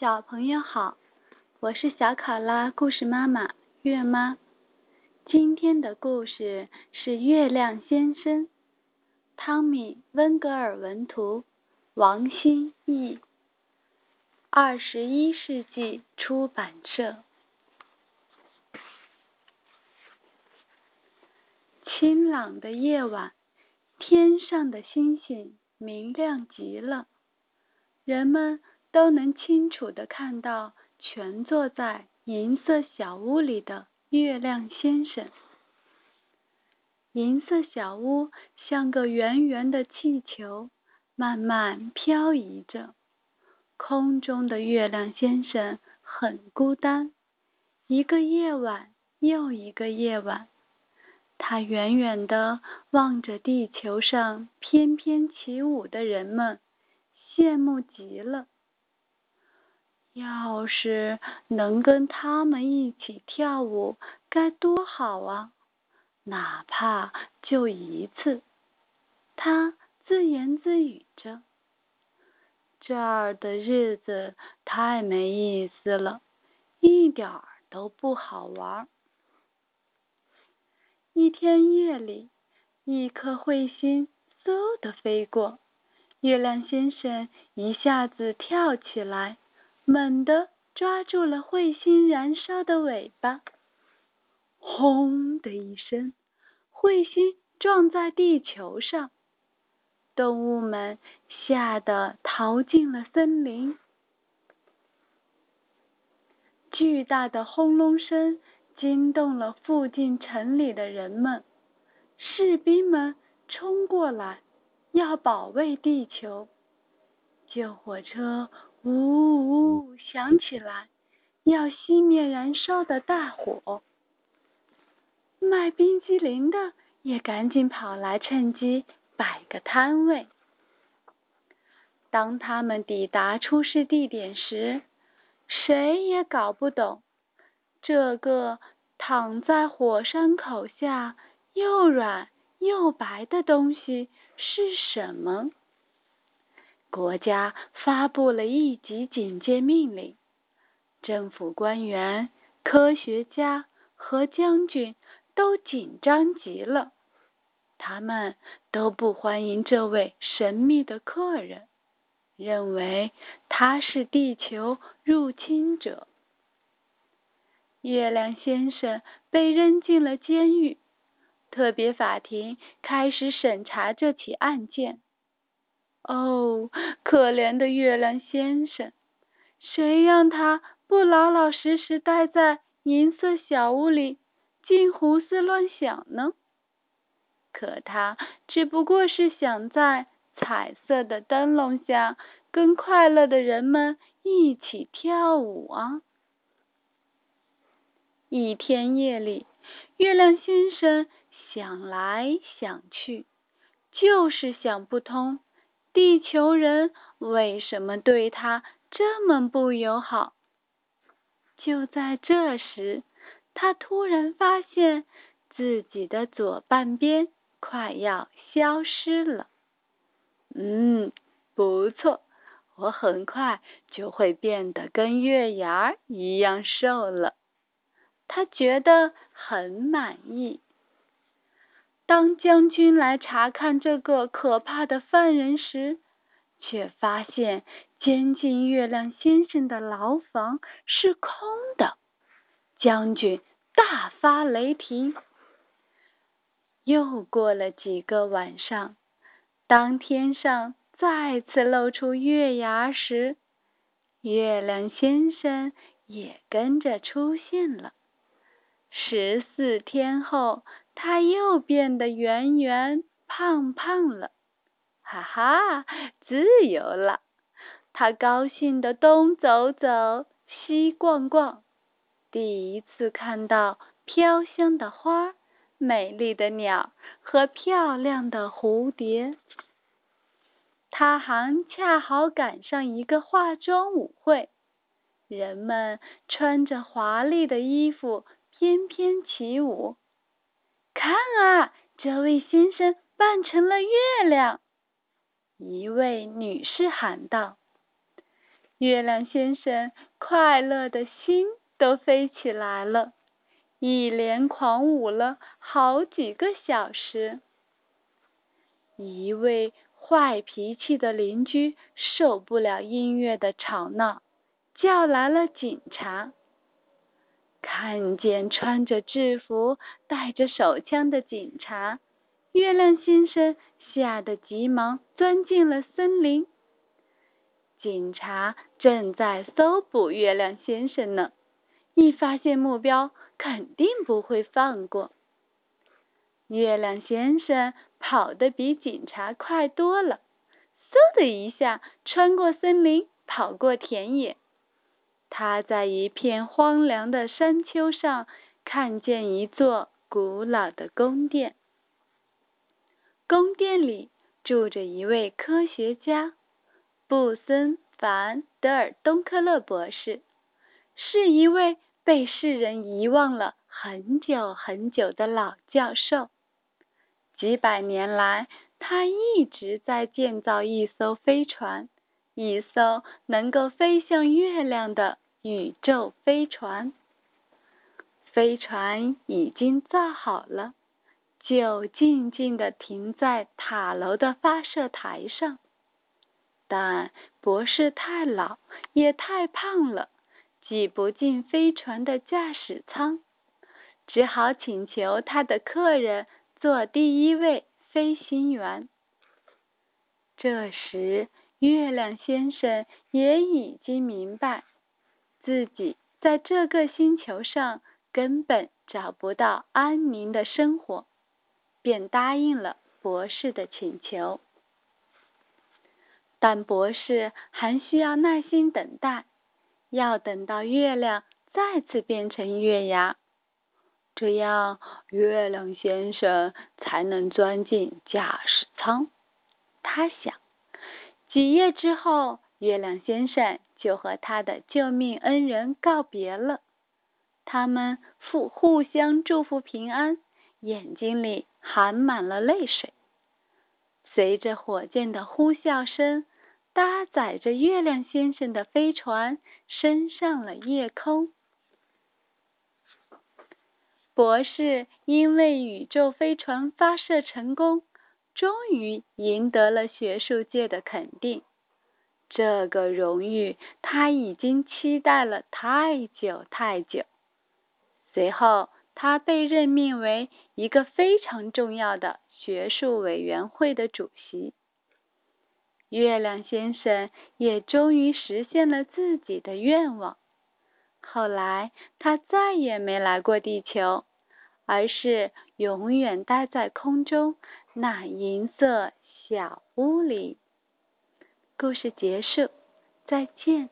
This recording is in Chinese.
小朋友好，我是小考拉故事妈妈月妈。今天的故事是《月亮先生》，汤米·温格尔文图，王新译，二十一世纪出版社。清朗的夜晚，天上的星星明亮极了，人们。都能清楚的看到蜷坐在银色小屋里的月亮先生。银色小屋像个圆圆的气球，慢慢漂移着。空中的月亮先生很孤单，一个夜晚又一个夜晚，他远远的望着地球上翩翩起舞的人们，羡慕极了。要是能跟他们一起跳舞，该多好啊！哪怕就一次，他自言自语着。这儿的日子太没意思了，一点儿都不好玩。一天夜里，一颗彗星嗖的飞过，月亮先生一下子跳起来。猛地抓住了彗星燃烧的尾巴，轰的一声，彗星撞在地球上，动物们吓得逃进了森林。巨大的轰隆声惊动了附近城里的人们，士兵们冲过来要保卫地球，救火车。呜呜，响起来，要熄灭燃烧的大火。卖冰激凌的也赶紧跑来，趁机摆个摊位。当他们抵达出事地点时，谁也搞不懂这个躺在火山口下又软又白的东西是什么。国家发布了一级警戒命令，政府官员、科学家和将军都紧张极了。他们都不欢迎这位神秘的客人，认为他是地球入侵者。月亮先生被扔进了监狱，特别法庭开始审查这起案件。哦，可怜的月亮先生，谁让他不老老实实待在银色小屋里，净胡思乱想呢？可他只不过是想在彩色的灯笼下，跟快乐的人们一起跳舞啊！一天夜里，月亮先生想来想去，就是想不通。地球人为什么对他这么不友好？就在这时，他突然发现自己的左半边快要消失了。嗯，不错，我很快就会变得跟月牙一样瘦了。他觉得很满意。当将军来查看这个可怕的犯人时，却发现监禁月亮先生的牢房是空的。将军大发雷霆。又过了几个晚上，当天上再次露出月牙时，月亮先生也跟着出现了。十四天后。他又变得圆圆胖胖了，哈哈，自由了！他高兴的东走走，西逛逛，第一次看到飘香的花、美丽的鸟和漂亮的蝴蝶。他还恰好赶上一个化妆舞会，人们穿着华丽的衣服翩翩起舞。看啊，这位先生扮成了月亮。一位女士喊道：“月亮先生快乐的心都飞起来了，一连狂舞了好几个小时。一位坏脾气的邻居受不了音乐的吵闹，叫来了警察。看见穿着制服、带着手枪的警察，月亮先生吓得急忙钻进了森林。警察正在搜捕月亮先生呢，一发现目标，肯定不会放过。月亮先生跑得比警察快多了，嗖的一下穿过森林，跑过田野。他在一片荒凉的山丘上看见一座古老的宫殿，宫殿里住着一位科学家布森凡德尔东克勒博士，是一位被世人遗忘了很久很久的老教授。几百年来，他一直在建造一艘飞船，一艘能够飞向月亮的。宇宙飞船，飞船已经造好了，就静静地停在塔楼的发射台上。但博士太老，也太胖了，挤不进飞船的驾驶舱，只好请求他的客人做第一位飞行员。这时，月亮先生也已经明白。自己在这个星球上根本找不到安宁的生活，便答应了博士的请求。但博士还需要耐心等待，要等到月亮再次变成月牙，这样月亮先生才能钻进驾驶舱。他想，几夜之后，月亮先生。就和他的救命恩人告别了，他们互互相祝福平安，眼睛里含满了泪水。随着火箭的呼啸声，搭载着月亮先生的飞船升上了夜空。博士因为宇宙飞船发射成功，终于赢得了学术界的肯定。这个荣誉他已经期待了太久太久。随后，他被任命为一个非常重要的学术委员会的主席。月亮先生也终于实现了自己的愿望。后来，他再也没来过地球，而是永远待在空中那银色小屋里。故事结束，再见。